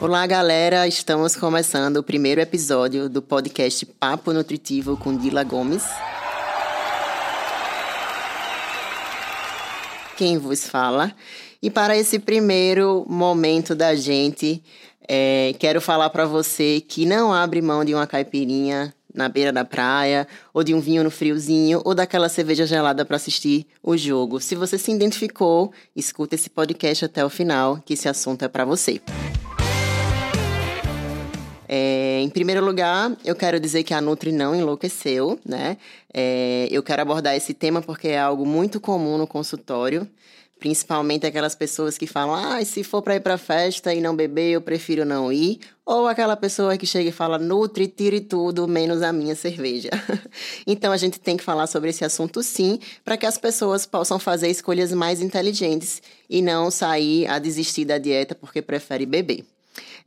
Olá, galera! Estamos começando o primeiro episódio do podcast Papo Nutritivo com Dila Gomes. Quem vos fala. E para esse primeiro momento da gente, é, quero falar para você que não abre mão de uma caipirinha na beira da praia, ou de um vinho no friozinho, ou daquela cerveja gelada para assistir o jogo. Se você se identificou, escuta esse podcast até o final, que esse assunto é para você. É, em primeiro lugar, eu quero dizer que a Nutri não enlouqueceu, né? É, eu quero abordar esse tema porque é algo muito comum no consultório. Principalmente aquelas pessoas que falam: ah, se for para ir para festa e não beber, eu prefiro não ir. Ou aquela pessoa que chega e fala: Nutri, tire tudo, menos a minha cerveja. então a gente tem que falar sobre esse assunto sim, para que as pessoas possam fazer escolhas mais inteligentes e não sair a desistir da dieta porque prefere beber.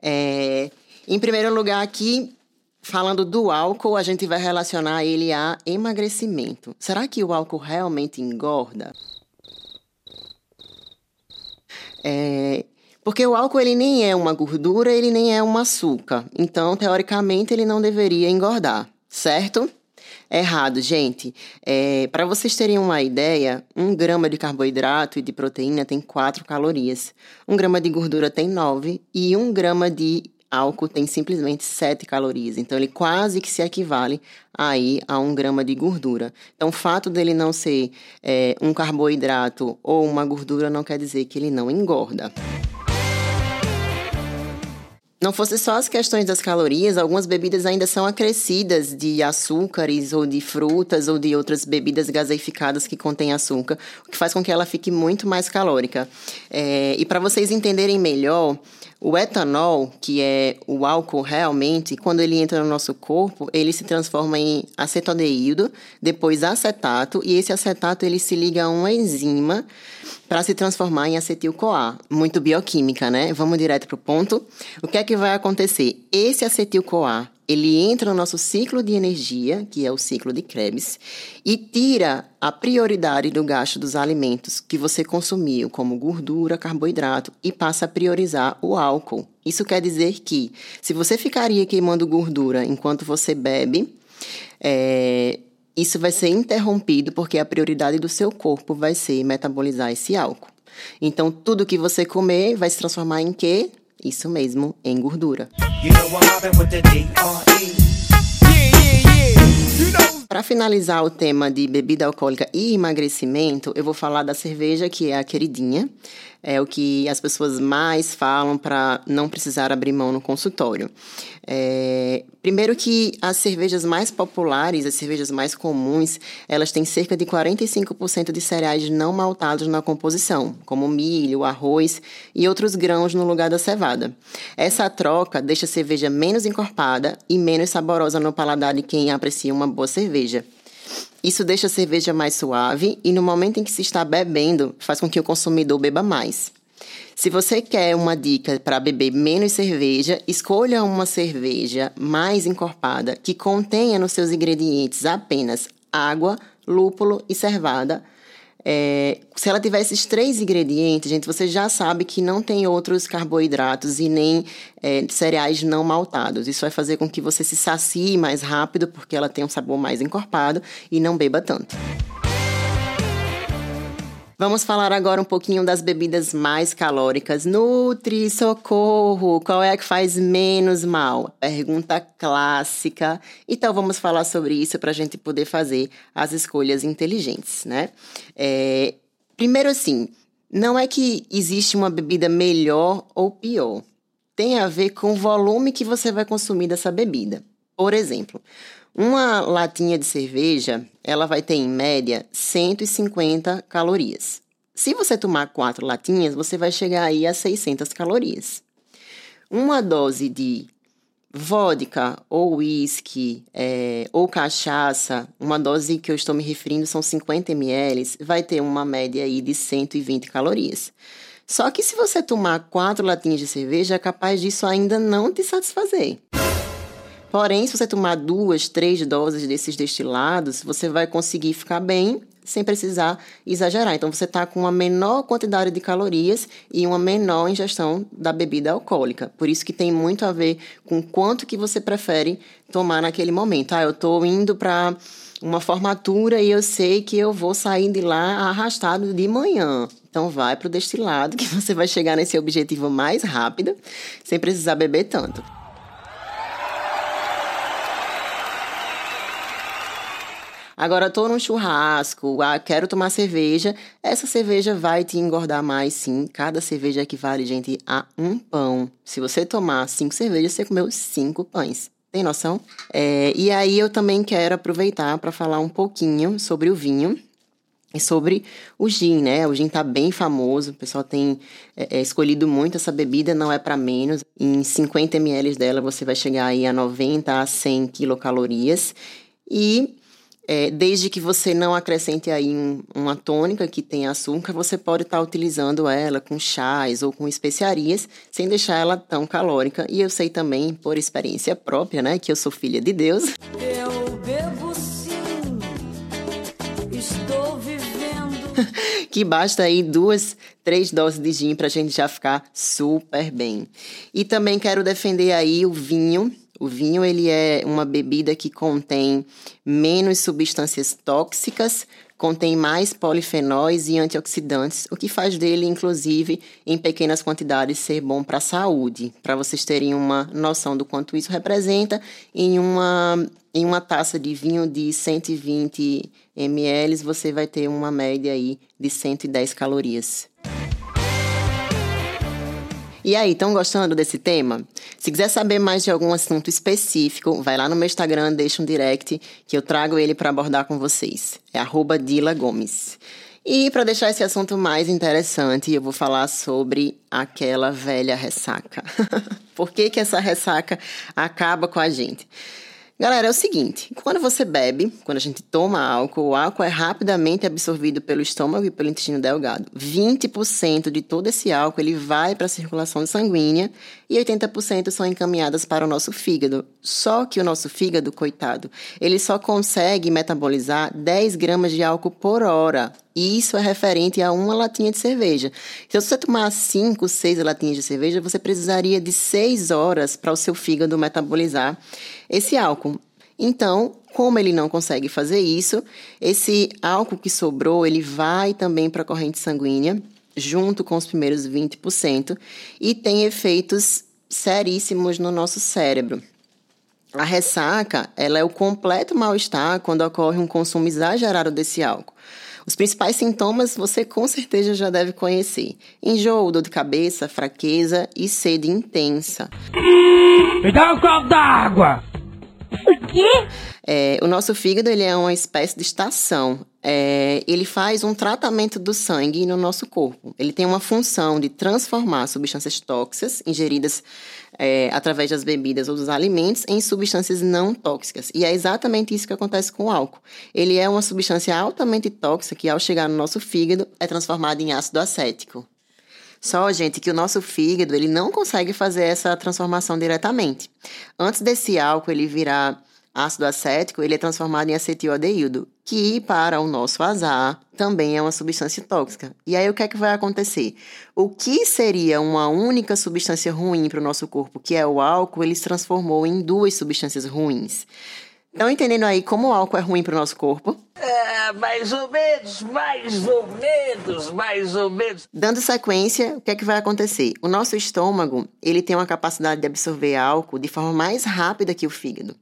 É... Em primeiro lugar, aqui, falando do álcool, a gente vai relacionar ele a emagrecimento. Será que o álcool realmente engorda? É, porque o álcool ele nem é uma gordura, ele nem é um açúcar. Então, teoricamente, ele não deveria engordar, certo? Errado, gente. É, Para vocês terem uma ideia, um grama de carboidrato e de proteína tem 4 calorias. Um grama de gordura tem 9 e um grama de álcool tem simplesmente 7 calorias. Então, ele quase que se equivale aí a um grama de gordura. Então, o fato dele não ser é, um carboidrato ou uma gordura não quer dizer que ele não engorda. Não fosse só as questões das calorias, algumas bebidas ainda são acrescidas de açúcares ou de frutas ou de outras bebidas gaseificadas que contêm açúcar, o que faz com que ela fique muito mais calórica. É, e para vocês entenderem melhor, o etanol, que é o álcool realmente, quando ele entra no nosso corpo, ele se transforma em acetaldeído, depois acetato, e esse acetato ele se liga a uma enzima para se transformar em acetil-CoA. Muito bioquímica, né? Vamos direto para o ponto. O que é que vai acontecer? Esse acetil-CoA ele entra no nosso ciclo de energia, que é o ciclo de Krebs, e tira a prioridade do gasto dos alimentos que você consumiu, como gordura, carboidrato, e passa a priorizar o álcool. Isso quer dizer que, se você ficaria queimando gordura enquanto você bebe, é, isso vai ser interrompido porque a prioridade do seu corpo vai ser metabolizar esse álcool. Então, tudo que você comer vai se transformar em quê? Isso mesmo, em gordura. Para finalizar o tema de bebida alcoólica e emagrecimento, eu vou falar da cerveja, que é a queridinha é o que as pessoas mais falam para não precisar abrir mão no consultório. É, primeiro que as cervejas mais populares, as cervejas mais comuns, elas têm cerca de 45% de cereais não maltados na composição, como milho, arroz e outros grãos no lugar da cevada. Essa troca deixa a cerveja menos encorpada e menos saborosa no paladar de quem aprecia uma boa cerveja. Isso deixa a cerveja mais suave e no momento em que se está bebendo, faz com que o consumidor beba mais. Se você quer uma dica para beber menos cerveja, escolha uma cerveja mais encorpada que contenha nos seus ingredientes apenas água, lúpulo e cervada é, se ela tiver esses três ingredientes, gente, você já sabe que não tem outros carboidratos e nem é, cereais não maltados. Isso vai fazer com que você se sacie mais rápido, porque ela tem um sabor mais encorpado e não beba tanto. Vamos falar agora um pouquinho das bebidas mais calóricas. Nutri, socorro, qual é a que faz menos mal? Pergunta clássica. Então vamos falar sobre isso para a gente poder fazer as escolhas inteligentes, né? É, primeiro assim, não é que existe uma bebida melhor ou pior. Tem a ver com o volume que você vai consumir dessa bebida. Por exemplo, uma latinha de cerveja, ela vai ter em média 150 calorias. Se você tomar quatro latinhas, você vai chegar aí a 600 calorias. Uma dose de vodka ou whisky é, ou cachaça, uma dose que eu estou me referindo são 50 ml, vai ter uma média aí de 120 calorias. Só que se você tomar quatro latinhas de cerveja, é capaz disso ainda não te satisfazer. Porém, se você tomar duas, três doses desses destilados, você vai conseguir ficar bem, sem precisar exagerar. Então, você está com uma menor quantidade de calorias e uma menor ingestão da bebida alcoólica. Por isso que tem muito a ver com quanto que você prefere tomar naquele momento. Ah, eu estou indo para uma formatura e eu sei que eu vou sair de lá arrastado de manhã. Então vai para o destilado que você vai chegar nesse objetivo mais rápido, sem precisar beber tanto. Agora, tô num churrasco, ah, quero tomar cerveja. Essa cerveja vai te engordar mais, sim. Cada cerveja equivale, gente, a um pão. Se você tomar cinco cervejas, você comeu cinco pães. Tem noção? É, e aí eu também quero aproveitar para falar um pouquinho sobre o vinho e sobre o gin, né? O gin tá bem famoso, o pessoal tem é, é escolhido muito essa bebida, não é para menos. Em 50 ml dela você vai chegar aí a 90 a 100 quilocalorias. E é, desde que você não acrescente aí um, uma tônica que tem açúcar, você pode estar tá utilizando ela com chás ou com especiarias, sem deixar ela tão calórica. E eu sei também, por experiência própria, né, que eu sou filha de Deus. Eu que basta aí duas, três doses de gin para a gente já ficar super bem. E também quero defender aí o vinho o vinho ele é uma bebida que contém menos substâncias tóxicas, contém mais polifenóis e antioxidantes, o que faz dele, inclusive, em pequenas quantidades, ser bom para a saúde. Para vocês terem uma noção do quanto isso representa, em uma, em uma taça de vinho de 120 ml, você vai ter uma média aí de 110 calorias. E aí, estão gostando desse tema? Se quiser saber mais de algum assunto específico, vai lá no meu Instagram, deixa um direct que eu trago ele para abordar com vocês. É Dila Gomes. E para deixar esse assunto mais interessante, eu vou falar sobre aquela velha ressaca. Por que, que essa ressaca acaba com a gente? Galera, é o seguinte: quando você bebe, quando a gente toma álcool, o álcool é rapidamente absorvido pelo estômago e pelo intestino delgado. 20% de todo esse álcool ele vai para a circulação sanguínea e 80% são encaminhadas para o nosso fígado. Só que o nosso fígado, coitado, ele só consegue metabolizar 10 gramas de álcool por hora. E isso é referente a uma latinha de cerveja. Então, se você tomar 5, 6 latinhas de cerveja, você precisaria de 6 horas para o seu fígado metabolizar esse álcool. Então, como ele não consegue fazer isso, esse álcool que sobrou, ele vai também para a corrente sanguínea, junto com os primeiros 20%, e tem efeitos seríssimos no nosso cérebro. A ressaca, ela é o completo mal-estar quando ocorre um consumo exagerado desse álcool. Os principais sintomas você com certeza já deve conhecer: enjoo, dor de cabeça, fraqueza e sede intensa. Me dá um copo d'água! O quê? É, o nosso fígado ele é uma espécie de estação. É, ele faz um tratamento do sangue no nosso corpo. Ele tem uma função de transformar substâncias tóxicas ingeridas é, através das bebidas ou dos alimentos em substâncias não tóxicas. E é exatamente isso que acontece com o álcool. Ele é uma substância altamente tóxica que, ao chegar no nosso fígado, é transformada em ácido acético. Só, gente, que o nosso fígado ele não consegue fazer essa transformação diretamente. Antes desse álcool ele virar ácido acético, ele é transformado em acetildeído, que, para o nosso azar, também é uma substância tóxica. E aí, o que é que vai acontecer? O que seria uma única substância ruim para o nosso corpo, que é o álcool, ele se transformou em duas substâncias ruins. Estão entendendo aí como o álcool é ruim para o nosso corpo? É, mais ou menos, mais ou menos, mais ou menos. Dando sequência, o que é que vai acontecer? O nosso estômago, ele tem uma capacidade de absorver álcool de forma mais rápida que o fígado.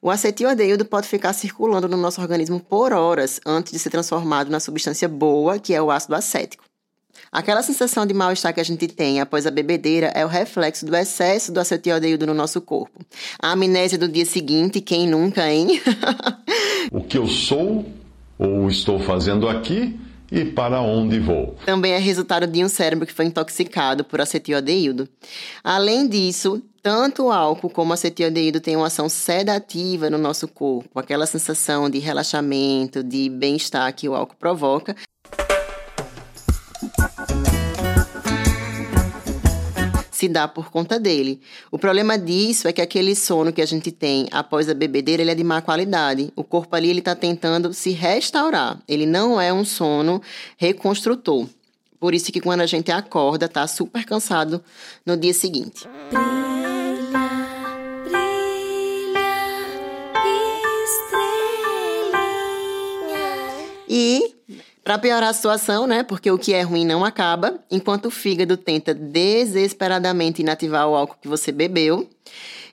O acetildeído pode ficar circulando no nosso organismo por horas antes de ser transformado na substância boa, que é o ácido acético. Aquela sensação de mal-estar que a gente tem após a bebedeira é o reflexo do excesso do acetildeído no nosso corpo. A amnésia do dia seguinte, quem nunca, hein? o que eu sou ou estou fazendo aqui e para onde vou. Também é resultado de um cérebro que foi intoxicado por acetildeído. Além disso, tanto o álcool como o acetildeído têm uma ação sedativa no nosso corpo, aquela sensação de relaxamento, de bem-estar que o álcool provoca. Se dá por conta dele. O problema disso é que aquele sono que a gente tem após a bebedeira, ele é de má qualidade. O corpo ali ele está tentando se restaurar. Ele não é um sono reconstrutor. Por isso que quando a gente acorda, tá super cansado no dia seguinte. E para piorar a situação, né? Porque o que é ruim não acaba, enquanto o fígado tenta desesperadamente inativar o álcool que você bebeu,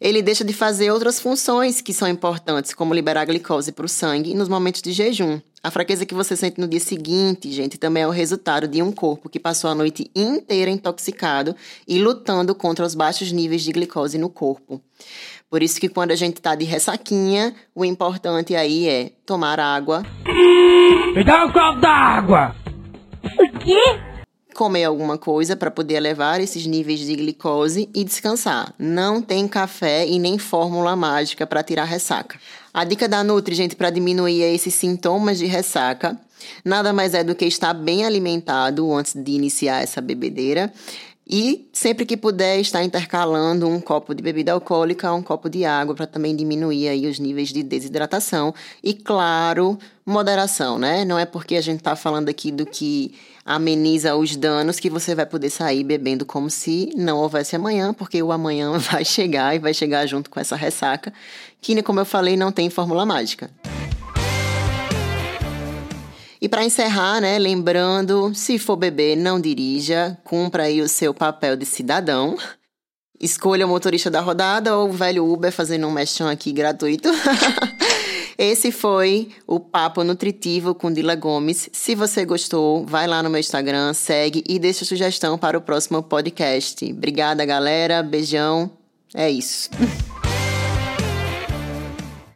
ele deixa de fazer outras funções que são importantes, como liberar glicose para o sangue nos momentos de jejum. A fraqueza que você sente no dia seguinte, gente, também é o resultado de um corpo que passou a noite inteira intoxicado e lutando contra os baixos níveis de glicose no corpo. Por isso que quando a gente está de ressaquinha, o importante aí é tomar água. Me dá um copo d'água! O quê? Comer alguma coisa para poder elevar esses níveis de glicose e descansar. Não tem café e nem fórmula mágica para tirar ressaca. A dica da Nutri, gente, para diminuir esses sintomas de ressaca, nada mais é do que estar bem alimentado antes de iniciar essa bebedeira e sempre que puder estar intercalando um copo de bebida alcoólica, um copo de água para também diminuir aí os níveis de desidratação e claro, moderação, né? Não é porque a gente está falando aqui do que ameniza os danos que você vai poder sair bebendo como se não houvesse amanhã, porque o amanhã vai chegar e vai chegar junto com essa ressaca, que como eu falei, não tem fórmula mágica. E para encerrar, né, lembrando, se for beber, não dirija, cumpra aí o seu papel de cidadão. Escolha o motorista da rodada ou o velho Uber fazendo um mexão aqui gratuito. Esse foi o Papo Nutritivo com Dila Gomes. Se você gostou, vai lá no meu Instagram, segue e deixa sugestão para o próximo podcast. Obrigada, galera. Beijão. É isso.